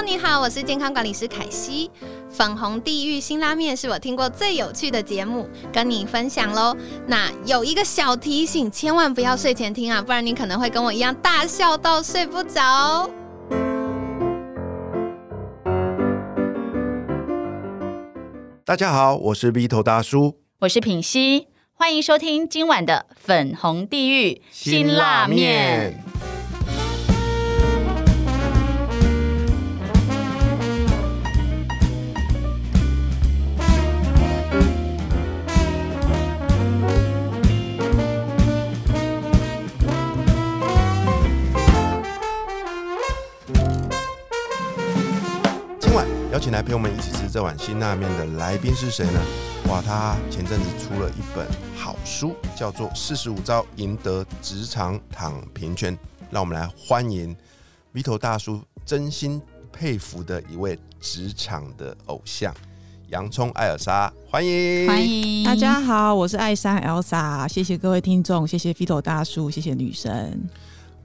Hello，你好，我是健康管理师凯西。粉红地狱新拉面是我听过最有趣的节目，跟你分享喽。那有一个小提醒，千万不要睡前听啊，不然你可能会跟我一样大笑到睡不着。大家好，我是 V 头大叔，我是品熙，欢迎收听今晚的粉红地狱辛辣面。请来陪我们一起吃这碗辛辣面的来宾是谁呢？哇，他前阵子出了一本好书，叫做《四十五招赢得职场躺平圈》。让我们来欢迎 Vito 大叔真心佩服的一位职场的偶像洋葱艾尔莎，欢迎欢。迎大家好，我是艾莎 Elsa，谢谢各位听众，谢谢 Vito 大叔，谢谢女神。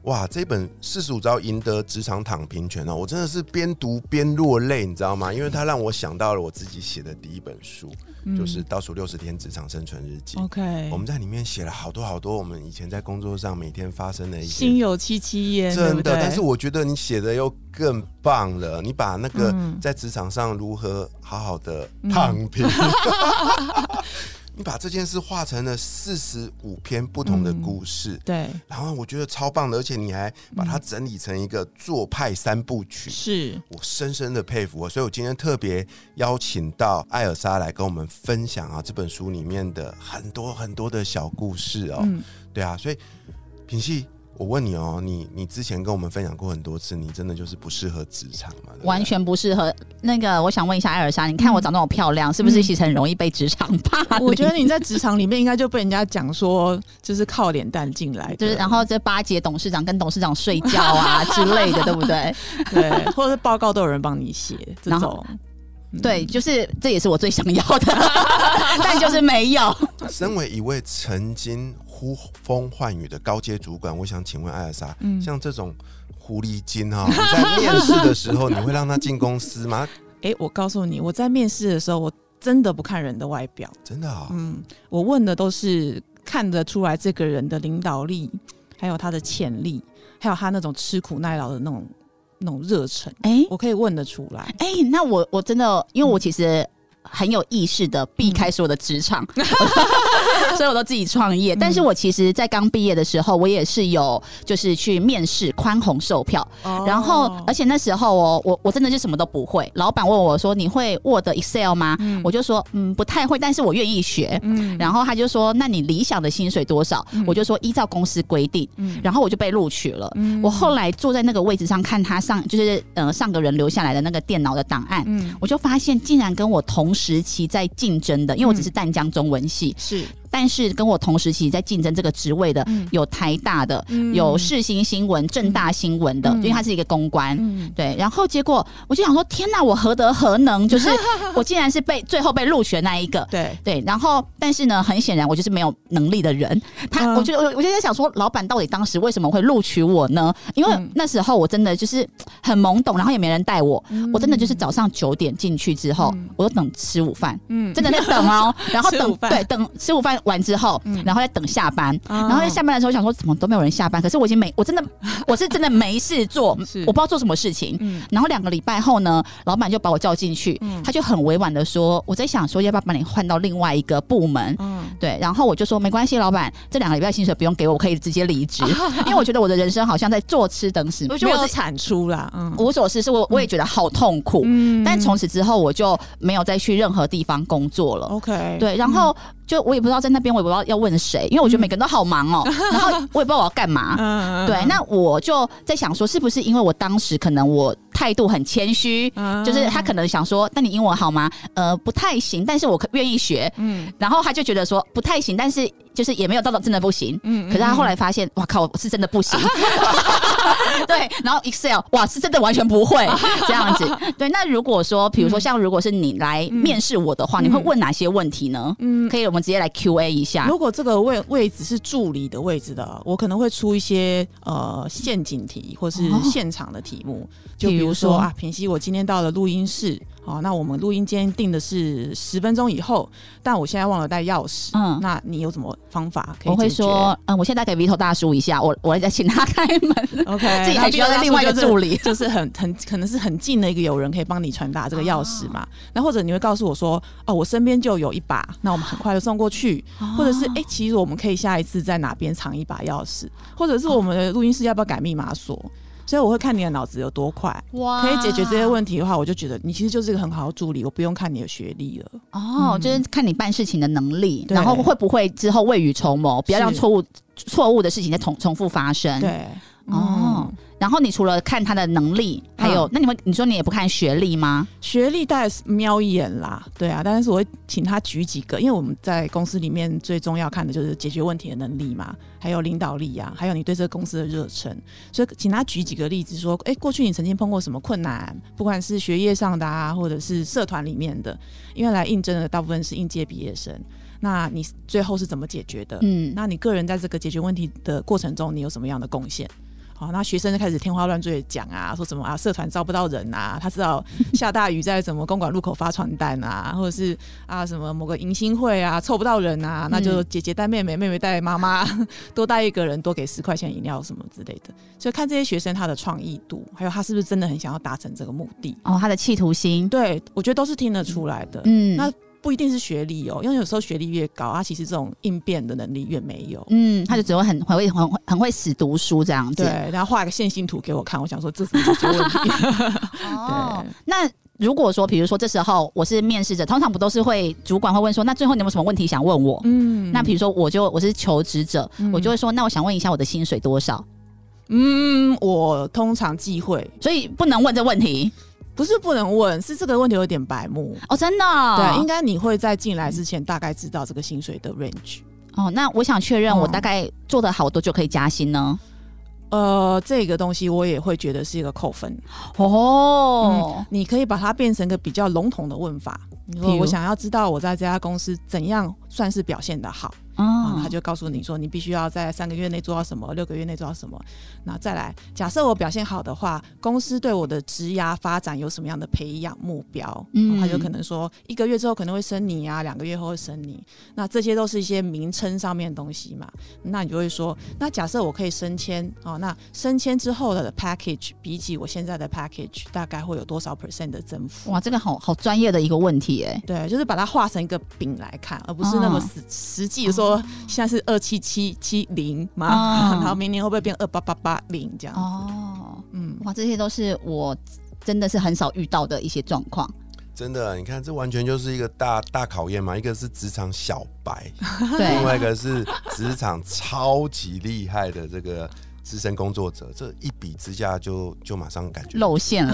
哇，这本《四十五招赢得职场躺平权》哦，我真的是边读边落泪，你知道吗？因为它让我想到了我自己写的第一本书，就是《倒数六十天职场生存日记》。OK，我们在里面写了好多好多我们以前在工作上每天发生的一些。心有戚戚焉，真的，但是我觉得你写的又更棒了。你把那个嗯在职场上如何好好的躺平 你把这件事画成了四十五篇不同的故事，对，然后我觉得超棒的，而且你还把它整理成一个做派三部曲，是我深深的佩服哦。所以我今天特别邀请到艾尔莎来跟我们分享啊这本书里面的很多很多的小故事哦。嗯对啊，所以品系，我问你哦，你你之前跟我们分享过很多次，你真的就是不适合职场嘛？对对完全不适合。那个，我想问一下艾尔莎，你看我长那么漂亮，是不是其实很容易被职场霸凌？嗯我觉得你在职场里面应该就被人家讲说，就是靠脸蛋进来，就是，然后这巴结董事长跟董事长睡觉啊 之类的，对不对？对，或者是报告都有人帮你写，这然后种对，就是这也是我最想要的，但就是没有。身为一位曾经呼风唤雨的高阶主管，我想请问艾尔莎，嗯像这种狐狸精哈、你在面试的时候，你会让他进公司吗？哎、我告诉你，我在面试的时候，我真的不看人的外表，真的啊、嗯，我问的都是看得出来这个人的领导力，还有他的潜力，还有他那种吃苦耐劳的那种那种热忱，哎我可以问得出来。哎，那我我真的，因为我其实。很有意识的避开所有的职场，所以我都自己创业。但是我其实，在刚毕业的时候，我也是有就是去面试宽宏售票，然后而且那时候我我我真的就什么都不会。老板问我说：“你会 Word、Excel 吗？”我就说：“嗯，不太会，但是我愿意学。”嗯然后他就说：“那你理想的薪水多少？”我就说：“依照公司规定。”嗯然后我就被录取了。我后来坐在那个位置上看他上，就是呃上个人留下来的那个电脑的档案，嗯我就发现竟然跟我同时期在竞争的，因为我只是淡江中文系，是但是跟我同时期在竞争这个职位的、嗯。有台大的，嗯。有世新新闻、正大新闻的，嗯。因为他是一个公关。嗯。对，然后结果我就想说，天哪，我何德何能？就是我竟然是被最后被录取的那一个。对。对，然后但是呢，很显然我就是没有能力的人。他，嗯。我就我我就在想说，老板到底当时为什么会录取我呢？因为嗯。那时候我真的就是很懵懂，然后也没人带我，我真的就是早上九点进去之后，嗯。我就等吃午饭，嗯。真的在等哦，然后等对等吃午饭完之后，嗯。然后再等下班，哦然后在下班的时候想说怎么都没有人下班，可是我已经没 我真的我是真的没事做，我不知道做什么事情。嗯。然后两个礼拜后呢，老板就把我叫进去，嗯。他就很委婉的说，我在想说要不要把你换到另外一个部门。嗯。对，然后我就说没关系，老板，这两个礼拜薪水不用给我，我可以直接离职，因为我觉得我的人生好像在坐吃等死。我觉得我自己没有产出啦，嗯。无所事事，我我也觉得好痛苦。嗯。但从此之后，我就没有再去任何地方工作了。OK 对，然后就我也不知道在那边，我也不知道要问谁，因为我觉得每个人都好忙哦，然后我也不知道我要干嘛。嗯对，那我就在想说，是不是因为我当时可能我态度很谦虚，嗯就是他可能想说，那你英文好吗？呃，不太行，但是我可愿意学。嗯然后他就觉得说不太行，但是就是也没有到到真的不行。嗯可是他后来发现，哇靠，是真的不行。对，然后 Excel 哇，是真的完全不会 这样子。对，那如果说，比如说像如果是你来面试我的话，你会问哪些问题呢？嗯可以，我们直接来 Q A 一下。如果这个位位置是助理的位置的，我可能会出一些呃陷阱题或是哦现场的题目，就比比如说如说啊，平西，我今天到了录音室，好、那我们录音间定的是十分钟以后，但我现在忘了带钥匙，嗯那你有什么方法可以我会说，嗯，我现在给 Vito 大叔一下，我我再请他开门，OK，自己还需要再另外一个助理。就是很很可能是很近的一个友人可以帮你传达这个钥匙嘛。那、或者你会告诉我说，哦，我身边就有一把，那我们很快就送过去。或者是哎、诶其实我们可以下一次在哪边藏一把钥匙，或者是我们的录音室要不要改密码锁？所以我会看你的脑子有多快，哇。可以解决这些问题的话，我就觉得你其实就是一个很好的助理，我不用看你的学历了。哦，就是看你办事情的能力，然后会不会之后未雨绸缪，不要让错误错误的事情再重重复发生。，对，哦。嗯，然后你除了看他的能力，还有，嗯那你们你说你也不看学历吗？学历大概是瞄一眼啦，对啊，但是我会请他举几个，因为我们在公司里面最重要看的就是解决问题的能力嘛，还有领导力啊，还有你对这个公司的热忱，所以请他举几个例子说，哎、过去你曾经碰过什么困难，不管是学业上的啊，或者是社团里面的，因为来应征的大部分是应届毕业生，那你最后是怎么解决的？嗯，那你个人在这个解决问题的过程中，你有什么样的贡献？好，那学生就开始天花乱坠地讲啊，说什么啊，社团招不到人啊，他知道下大雨在什么公馆路口发传单啊，或者是啊什么某个迎新会啊凑不到人啊，那就姐姐带妹妹，妹妹带妈妈，多带一个人，多给十块钱饮料什么之类的。所以看这些学生他的创意度，还有他是不是真的很想要达成这个目的，哦，他的企图心，对我觉得都是听得出来的。嗯，那不一定是学历哦，因为有时候学历越高，他其实这种应变的能力越没有。嗯，他就只会很很会很会很会死读书这样子。对，然后画一个线性图给我看，我想说这怎么解决问题？哦对，那如果说，比如说这时候我是面试者，通常不都是会主管会问说，那最后你有没有什么问题想问我？嗯那比如说我就我是求职者，嗯我就会说，那我想问一下我的薪水多少？嗯，我通常忌讳，所以不能问这问题不是不能问，是这个问题有点白目。哦，真的哦、对，应该你会在进来之前大概知道这个薪水的 range。哦。那我想确认，哦我大概做的好多就可以加薪呢？呃，这个东西我也会觉得是一个扣分。哦，你可以把它变成一个比较笼统的问法。你说我想要知道我在这家公司怎样算是表现的好，啊，哦他就告诉你说，你必须要在三个月内做到什么，六个月内做到什么。那再来，假设我表现好的话，公司对我的职涯发展有什么样的培养目标？嗯嗯，他就可能说，一个月之后可能会升你啊，两个月后会升你。那这些都是一些名称上面的东西嘛。那你就会说，那假设我可以升迁哦，那升迁之后的 package 比起我现在的 package 大概会有多少 percent 的增幅？哇，这个好好专业的一个问题哎。对，就是把它画成一个饼来看，而不是那么嗯实实际的说现在是二七七七零嘛，嗯然后明年会不会变二八八八零这样子？哦，嗯，哇，这些都是我真的是很少遇到的一些状况。真的，你看这完全就是一个大大考验嘛。一个是职场小白，对另，外一个是职场超级厉害的这个资深工作者，这一比之下就就马上感觉露馅了。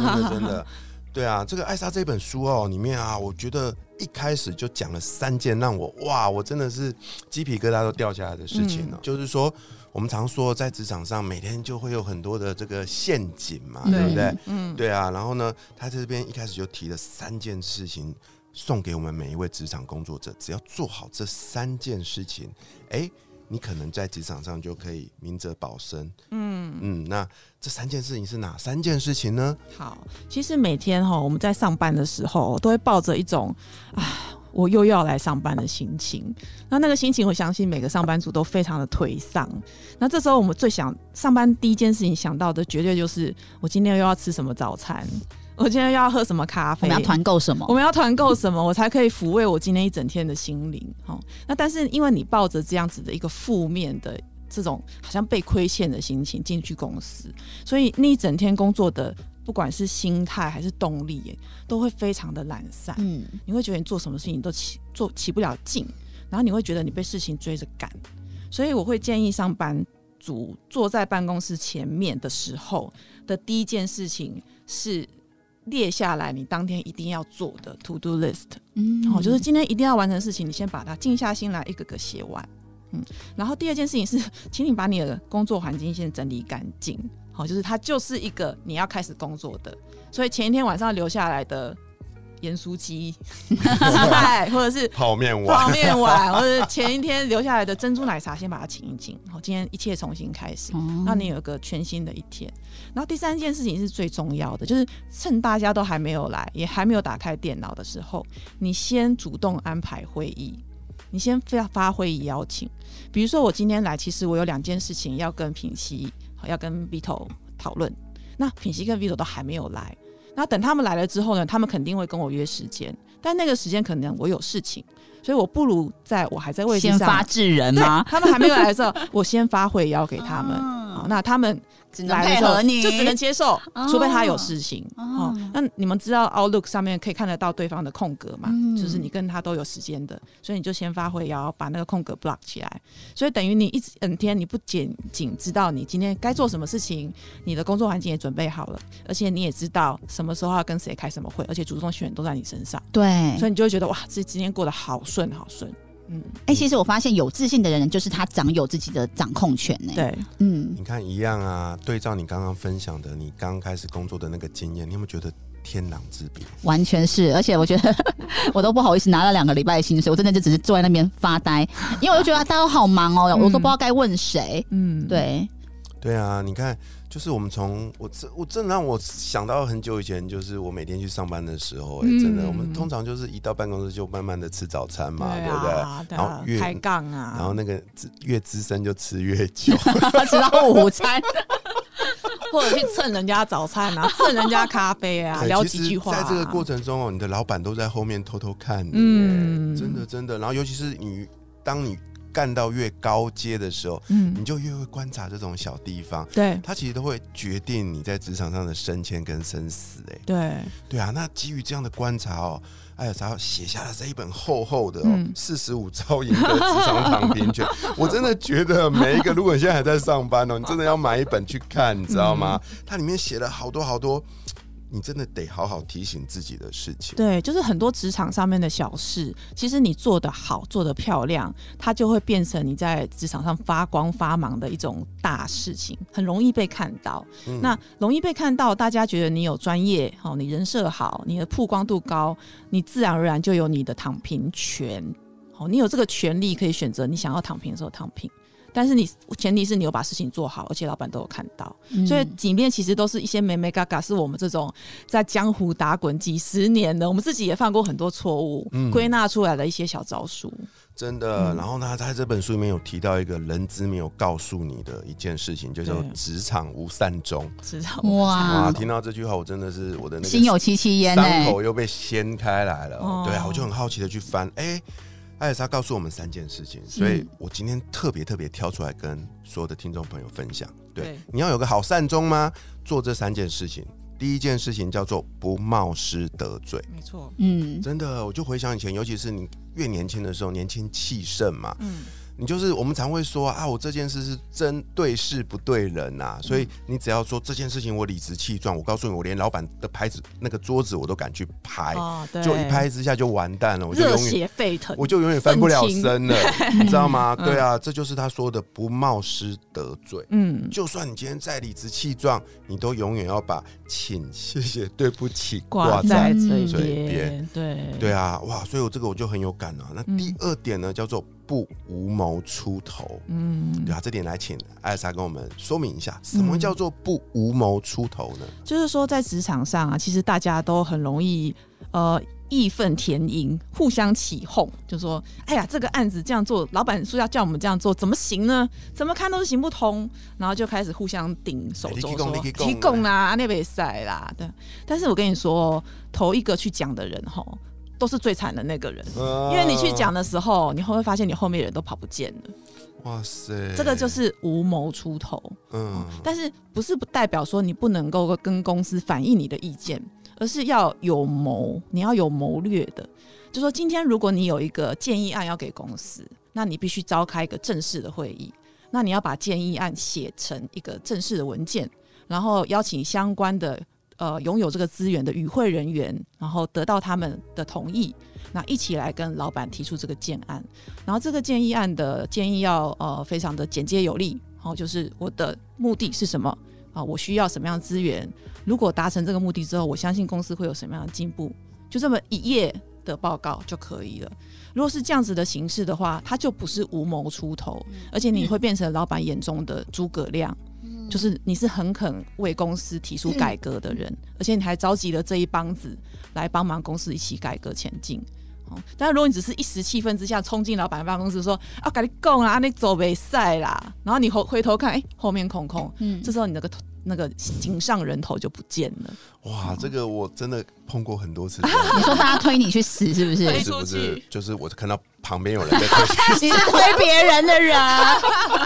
真的真的，对啊，这个艾莎这本书哦，里面啊，我觉得一开始就讲了三件让我哇，我真的是鸡皮疙瘩都掉下来的事情呢、就是说，我们常说在职场上每天就会有很多的这个陷阱嘛，对。不对？嗯，对啊，然后呢，他这边一开始就提了三件事情，送给我们每一位职场工作者，只要做好这三件事情，哎，你可能在职场上就可以明哲保身。嗯嗯，那这三件事情是哪三件事情呢？好，其实每天哈我们在上班的时候，都会抱着一种啊。我又要来上班的心情，那那个心情，我相信每个上班族都非常的颓丧。那这时候，我们最想上班第一件事情想到的，绝对就是我今天又要吃什么早餐，我今天要喝什么咖啡，我们要团购什么我？们要团购什么，我才可以抚慰我今天一整天的心灵？哦，那但是因为你抱着这样子的一个负面的这种好像被亏欠的心情进去公司，所以那一整天工作的不管是心态还是动力，都会非常的懒散。嗯，你会觉得你做什么事情都起做起不了劲，然后你会觉得你被事情追着赶，所以我会建议上班族坐在办公室前面的时候的第一件事情是列下来你当天一定要做的 to do list，嗯哦，就是今天一定要完成的事情，你先把它静下心来一个个写完。嗯然后第二件事情是，请你把你的工作环境先整理干净。好，就是它就是一个你要开始工作的，所以前一天晚上留下来的盐酥鸡、菜，或者是泡面碗泡面碗，或者前一天留下来的珍珠奶茶，先把它请一请。好，今天一切重新开始，哦让你有一个全新的一天。然后第三件事情是最重要的，就是趁大家都还没有来，也还没有打开电脑的时候，你先主动安排会议，你先发发会议邀请。比如说我今天来，其实我有两件事情要跟品熙、好要跟 Vito 讨论。那品熙跟 Vito 都还没有来，那等他们来了之后呢，他们肯定会跟我约时间，但那个时间可能我有事情，所以我不如在我还在位置上，先发制人对吗？他们还没有来的时候，我先发会邀给他们。那他们只能配合你，就只能接受，哦除非他有事情。哦哦，那你们知道 Outlook 上面可以看得到对方的空格嘛？嗯就是你跟他都有时间的，所以你就先发挥，然后，把那个空格 block 起来。所以等于你一整天，你不仅仅知道你今天该做什么事情，你的工作环境也准备好了，而且你也知道什么时候要跟谁开什么会，而且主动权都在你身上，对，所以你就会觉得哇，这今天过得好顺好顺。嗯，哎、其实我发现有自信的人，就是他掌有自己的掌控权呢。，对，嗯，你看一样啊，对照你刚刚分享的，你刚开始工作的那个经验，你有没有觉得天壤之别？完全是，而且我觉得 我都不好意思拿了两个礼拜的薪水，我真的就只是坐在那边发呆，因为我就觉得大家都好忙哦，我都不知道该问谁。嗯，对，对啊，你看，就是我们从我这我真的让我想到很久以前，就是我每天去上班的时候、哎、嗯真的，我们通常就是一到办公室就慢慢的吃早餐嘛，对不对？然后越开杠啊，然后那个资越资深就吃越久，吃到午餐，或者去蹭人家早餐啊，蹭人家咖啡啊，聊几句话、啊。在这个过程中哦，你的老板都在后面偷偷看你，嗯嗯，真的真的。然后尤其是你，当你干到越高阶的时候，嗯你，就越会观察这种小地方，对它其实都会决定你在职场上的升迁跟生死。哎，对，对啊，那基于这样的观察哦。哎，然后写下了这一本厚厚的哦嗯，四十五招赢得职场躺平卷。我真的觉得每一个，如果你现在还在上班哦，你真的要买一本去看，你知道吗？嗯它里面写了好多好多，你真的得好好提醒自己的事情。对，就是很多职场上面的小事，其实你做得好，做得漂亮，它就会变成你在职场上发光发芒的一种大事情，很容易被看到。嗯那容易被看到，大家觉得你有专业，好，你人设好，你的曝光度高，你自然而然就有你的躺平权。好，你有这个权利可以选择你想要躺平的时候躺平。但是你前提是你有把事情做好，而且老板都有看到，所以里面其实都是一些美美嘎嘎，是我们这种在江湖打滚几十年的，我们自己也犯过很多错误，嗯归纳出来的一些小招数。真的。嗯然后呢，在这本书里面有提到一个人资没有告诉你的一件事情，就叫做职场无善终。职场哇哇，听到这句话，我真的是我的那个心有戚戚焉。伤口又被掀开来了。哦对啊，我就很好奇的去翻，哎、艾尔莎告诉我们三件事情，所以我今天特别特别挑出来跟所有的听众朋友分享。对，对。你要有个好善终吗？做这三件事情。第一件事情叫做不冒失得罪，没错，嗯，真的，我就回想以前，尤其是你越年轻的时候，年轻气盛嘛，嗯，你就是我们常会说啊，我这件事是真对事不对人呐、所以你只要说这件事情我理直气壮，我告诉你，我连老板的牌子那个桌子我都敢去拍，哦，就一拍之下就完蛋了，我就永远沸腾，我就永远翻不了身了，你知道吗？嗯对啊，这就是他说的不冒失得罪。嗯，就算你今天再理直气壮，你都永远要把请、谢谢、对不起挂在在嘴嘴边边，对对啊，哇！所以我这个我就很有感啊。那嗯第二点呢，叫做不无谋出头。嗯对，啊，这点来请艾莎跟我们说明一下，什么叫做不无谋出头呢？就是说在职场上啊，其实大家都很容易呃义愤填膺，互相起哄，就说：“哎呀，这个案子这样做，老板说要叫我们这样做，怎么行呢？怎么看都是行不通。”然后就开始互相顶手肘，哎你去讲说：“你去讲提供啦，那边赛啦。”对。但是我跟你说，头一个去讲的人吼，都是最惨的那个人。因为你去讲的时候，你会不会发现你后面的人都跑不见了？哇塞，这个就是无谋出头。嗯，但是不是不代表说你不能够跟公司反映你的意见，而是要有谋，你要有谋略的。就说今天如果你有一个建议案要给公司，那你必须召开一个正式的会议，那你要把建议案写成一个正式的文件，然后邀请相关的。呃拥有这个资源的与会人员，然后得到他们的同意，那一起来跟老板提出这个建案。然后这个建议案的建议要呃非常的简洁有力，然后就是我的目的是什么啊？我需要什么样的资源？如果达成这个目的之后，我相信公司会有什么样的进步？就这么一页的报告就可以了。如果是这样子的形式的话，它就不是无谋出头，而且你会变成老板眼中的诸葛亮，就是你是很肯为公司提出改革的人，而且你还召集了这一帮子来帮忙公司一起改革前进。哦，但是如果你只是一时气愤之下冲进老板办公室说啊，赶紧滚啊，你走没赛啦，然后你回回头看，哎，后面空空，嗯。这时候你那个头那个井上人头就不见了。哇，这个我真的碰过很多次。你说大家推你去死是不是？不是不是，就是我看到旁边有人在推，你是推别人的人，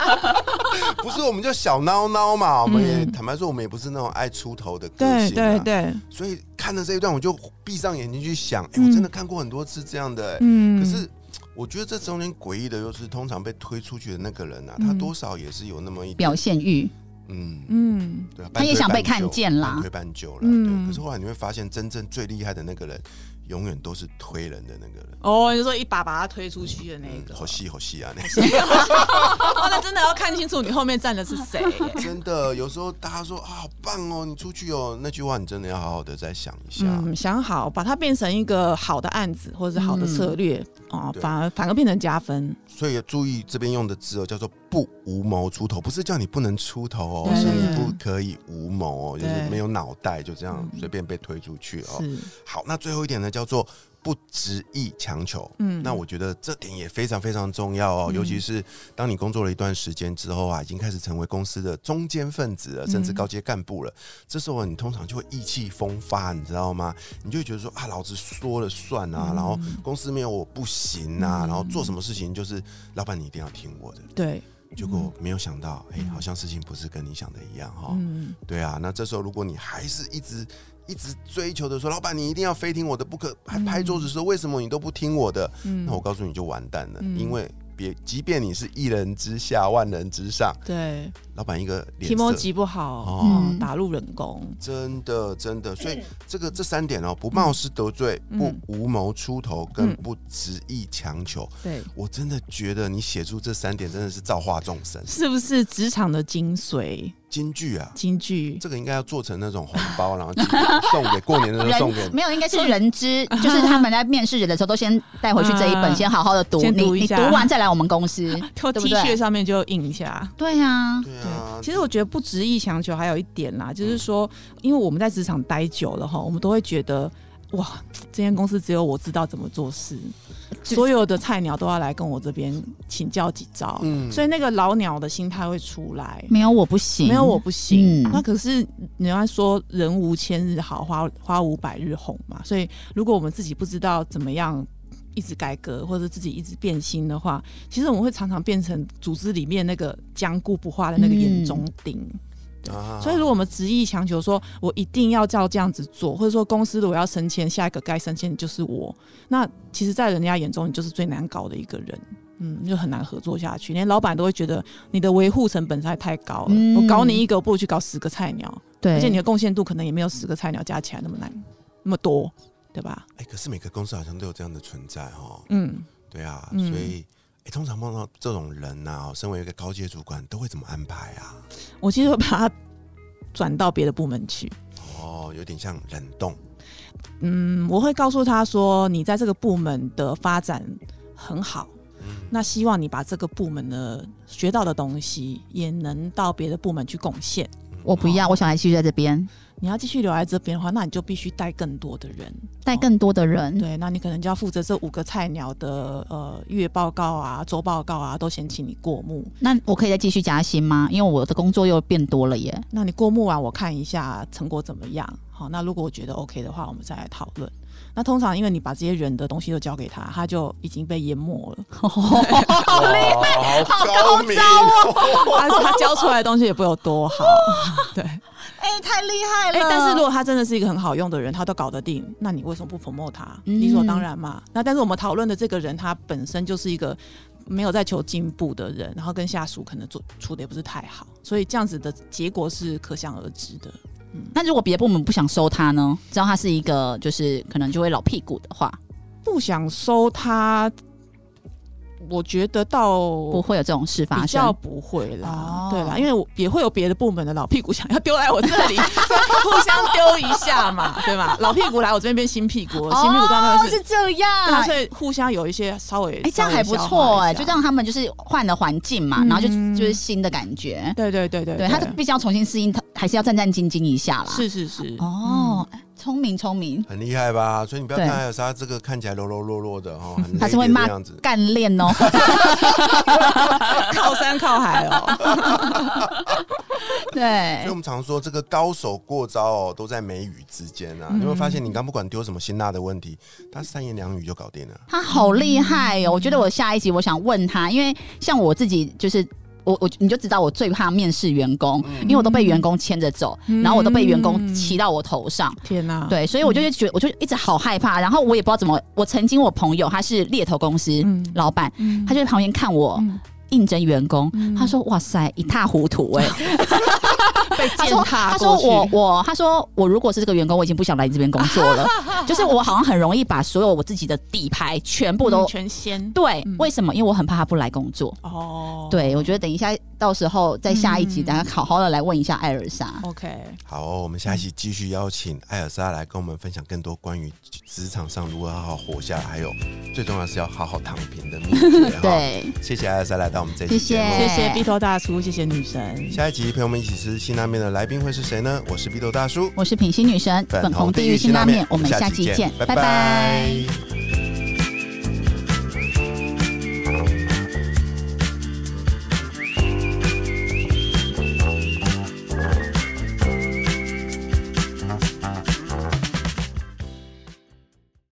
不是我们就小孬孬嘛。我们也嗯坦白说，我们也不是那种爱出头的个性、啊。对对，所以看了这一段，我就闭上眼睛去想，哎、嗯我真的看过很多次这样的、哎嗯可是我觉得这中间诡异的，又是通常被推出去的那个人啊，他嗯多少也是有那么一点表，现欲，嗯，嗯，对啊，他也想被看见啦半推半就了。嗯对，可是后来你会发现，真正最厉害的那个人，永远都是推人的那个人。哦，你说一把把他推出去的那嗯，个，好细好细啊，那 哦，那真的要看清楚你后面站的是谁。真的有时候大家说啊，好棒哦，你出去哦，那句话你真的要好好的再想一下。嗯，想好把它变成一个好的案子或者是好的策略哦，反而反而变成加分。所以注意这边用的字哦，叫做不无谋出头，不是叫你不能出头哦，是你不可以无谋哦，就是没有脑袋就这样嗯。随便被推出去哦。好，那最后一点呢，叫做不执意强求。嗯那我觉得这点也非常非常重要哦，嗯尤其是当你工作了一段时间之后啊，已经开始成为公司的中间分子了，甚至嗯高阶干部了。这时候你通常就会意气风发，你知道吗？你就会觉得说啊，老子说了算啊，嗯然后公司没有我不行啊，然后做什么事情就是老板你一定要听我的。对，结果没有想到，哎、好像事情不是跟你想的一样哈。嗯，对啊，那这时候如果你还是一直一直追求的说，老板你一定要非听我的不可，还拍桌子说为什么你都不听我的？嗯。那我告诉你就完蛋了，嗯。因为别即便你是一人之下万人之上，对，老板一个脸提莫急。不好，哦。哦嗯，打入冷宫，真的，真的，所以这个这三点哦，不冒失得罪，嗯。不无谋出头，跟嗯不执意强求，对，我真的觉得你写出这三点真的是造化众生，是不是职场的精髓？金句啊！金句，这个应该要做成那种红包，然后 送给过年的时候送给没有，应该是人知，就是他们在面试人的时候都先带回去这一本，嗯先好好的读，读一下。你读完再来我们公司，或对 T 不对？恤上面就印一下。对呀，对啊，其实我觉得不执意强求还有一点啦，就是说，因为我们在职场待久了哈，我们都会觉得，哇，这间公司只有我知道怎么做事，所有的菜鸟都要来跟我这边请教几招，嗯所以那个老鸟的心态会出来。没有我不行，没有我不行，嗯那可是人家说人无千日好，花花无百日红嘛。所以如果我们自己不知道怎么样一直改革，或者自己一直变心的话，其实我们会常常变成组织里面那个僵固不化的那个眼中钉。啊所以，如果我们执意强求说，我一定要照这样子做，或者说公司如果要升迁，下一个该升迁的就是我，那其实，在人家眼中，你就是最难搞的一个人。嗯，就很难合作下去，连老板都会觉得你的维护成本实在太高了。嗯我搞你一个，我不如去搞十个菜鸟，对，而且你的贡献度可能也没有十个菜鸟加起来那么难，那么多，对吧？哎、可是每个公司好像都有这样的存在哦。嗯，对啊，嗯所以哎、通常碰到这种人呐、身为一个高阶主管，都会怎么安排啊？我其实会把他转到别的部门去。哦，有点像冷冻。嗯，我会告诉他说，你在这个部门的发展很好，嗯，那希望你把这个部门的学到的东西，也能到别的部门去贡献。我不要，我想来继续在这边你要继续留在这边的话，那你就必须带更多的人。带更多的人，对，那你可能就要负责这五个菜鸟的呃月报告啊、周报告啊，都先请你过目。那我可以再继续加薪吗？因为我的工作又变多了耶。那你过目完，我看一下成果怎么样。好，那如果我觉得 OK 的话，我们再来讨论。那通常因为你把这些人的东西都交给他，他就已经被淹没了。好厉害，好高明 哦！他他教出来的东西也不有多好。对，哎、太厉害哎、但是如果他真的是一个很好用的人，他都搞得定，那你为什么不 promote 他？嗯理所当然嘛。那但是我们讨论的这个人，他本身就是一个没有在求进步的人，然后跟下属可能做处的也不是太好，所以这样子的结果是可想而知的。那如果别的部门不想收他呢？知道他是一个就是可能就会老屁股的话，不想收他，我觉得倒不会有这种事发比较生。不会啦，哦对啦，因为我也会有别的部门的老屁股想要丢来我这里，互相丢一下嘛，对吧？老屁股来我这边变新屁股，新屁股当然哦，是。是这样。所以互相有一些稍微，哎、这样还不错哎、就让他们就是换了环境嘛，嗯然后就就是新的感觉。对对对对对他必须要重新适应，他还是要战战兢兢一下啦。是是是，哦，聪明聪明，很厉害吧？所以你不要看艾尔莎这个看起来柔柔弱弱的哦，很他是会骂子。干练哦。靠山靠海哦，对所以我，们常说这个高手过招哦，都在眉宇之间啊。你有没有发现，你刚不管丢什么辛辣的问题，他三言两语就搞定了。他好厉害哦！我觉得我下一集我想问他，因为像我自己就是。我我你就知道我最怕面试员工，因为我都被员工牵着走，嗯然后我都被员工骑到我头上，天哪，对，所以我就觉得我就一直好害怕，然后我也不知道怎么，我曾经我朋友他是猎头公司嗯老板，嗯他就在旁边看我嗯应征员工，嗯他说哇塞一塌糊涂哎、被他说践踏他说我我他说我如果是这个员工，我已经不想来你这边工作了，就是我好像很容易把所有我自己的底牌全部都、嗯全掀。对，嗯。为什么？因为我很怕他不来工作。哦，对，我觉得等一下到时候在下一集，嗯。大家好好的来问一下艾尔莎。，OK，好哦、我们下一期继续邀请艾尔莎来跟我们分享更多关于职场上如何好好活下来，还有最重要的是要好好躺平的秘诀。对，谢谢艾尔莎来到我们这一期谢谢。节目。谢谢 B 头大叔，谢谢女神，下一集陪我们一起吃辛拉面的来宾会是谁呢？我是鼻豆大叔，我是品心女神，粉红地狱辛拉面，我们下期见，拜。拜拜